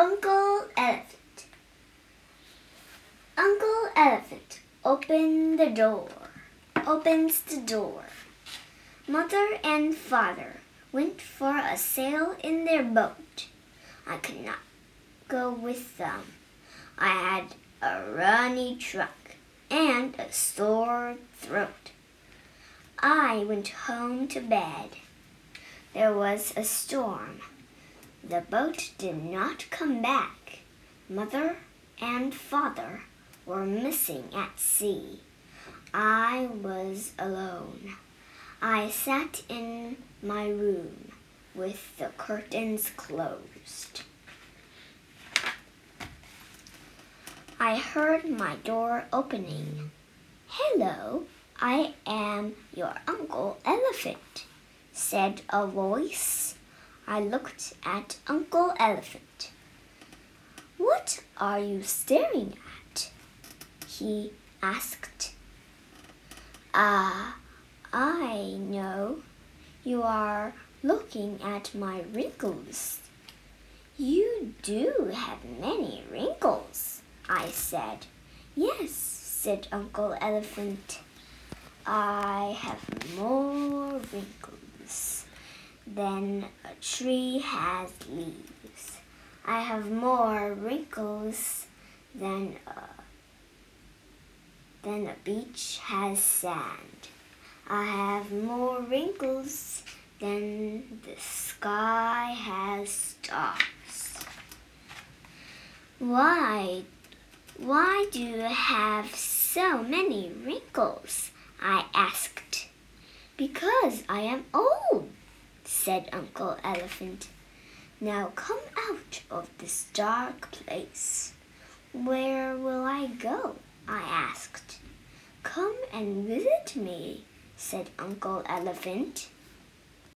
Uncle Elephant. Uncle Elephant open the door. Opens the door. Mother and father went for a sail in their boat. I could not go with them. I had a runny trunk and a sore throat. I went home to bed. There was a storm. The boat did not come back. Mother and father were missing at sea. I was alone. I sat in my room with the curtains closed. I heard my door opening. Hello, I am your Uncle Elephant, said a voice. I looked at Uncle Elephant. What are you staring at? he asked. Ah, I know. You are looking at my wrinkles. You do have many wrinkles, I said. Yes, said Uncle Elephant. I have more wrinkles than a tree has leaves. I have more wrinkles than a, than a beach has sand. I have more wrinkles than the sky has stars. Why, why do you have so many wrinkles? I asked. Because I am old, said Uncle Elephant. Now come out of this dark place. Where will I go? I asked. Come and visit me, said Uncle Elephant.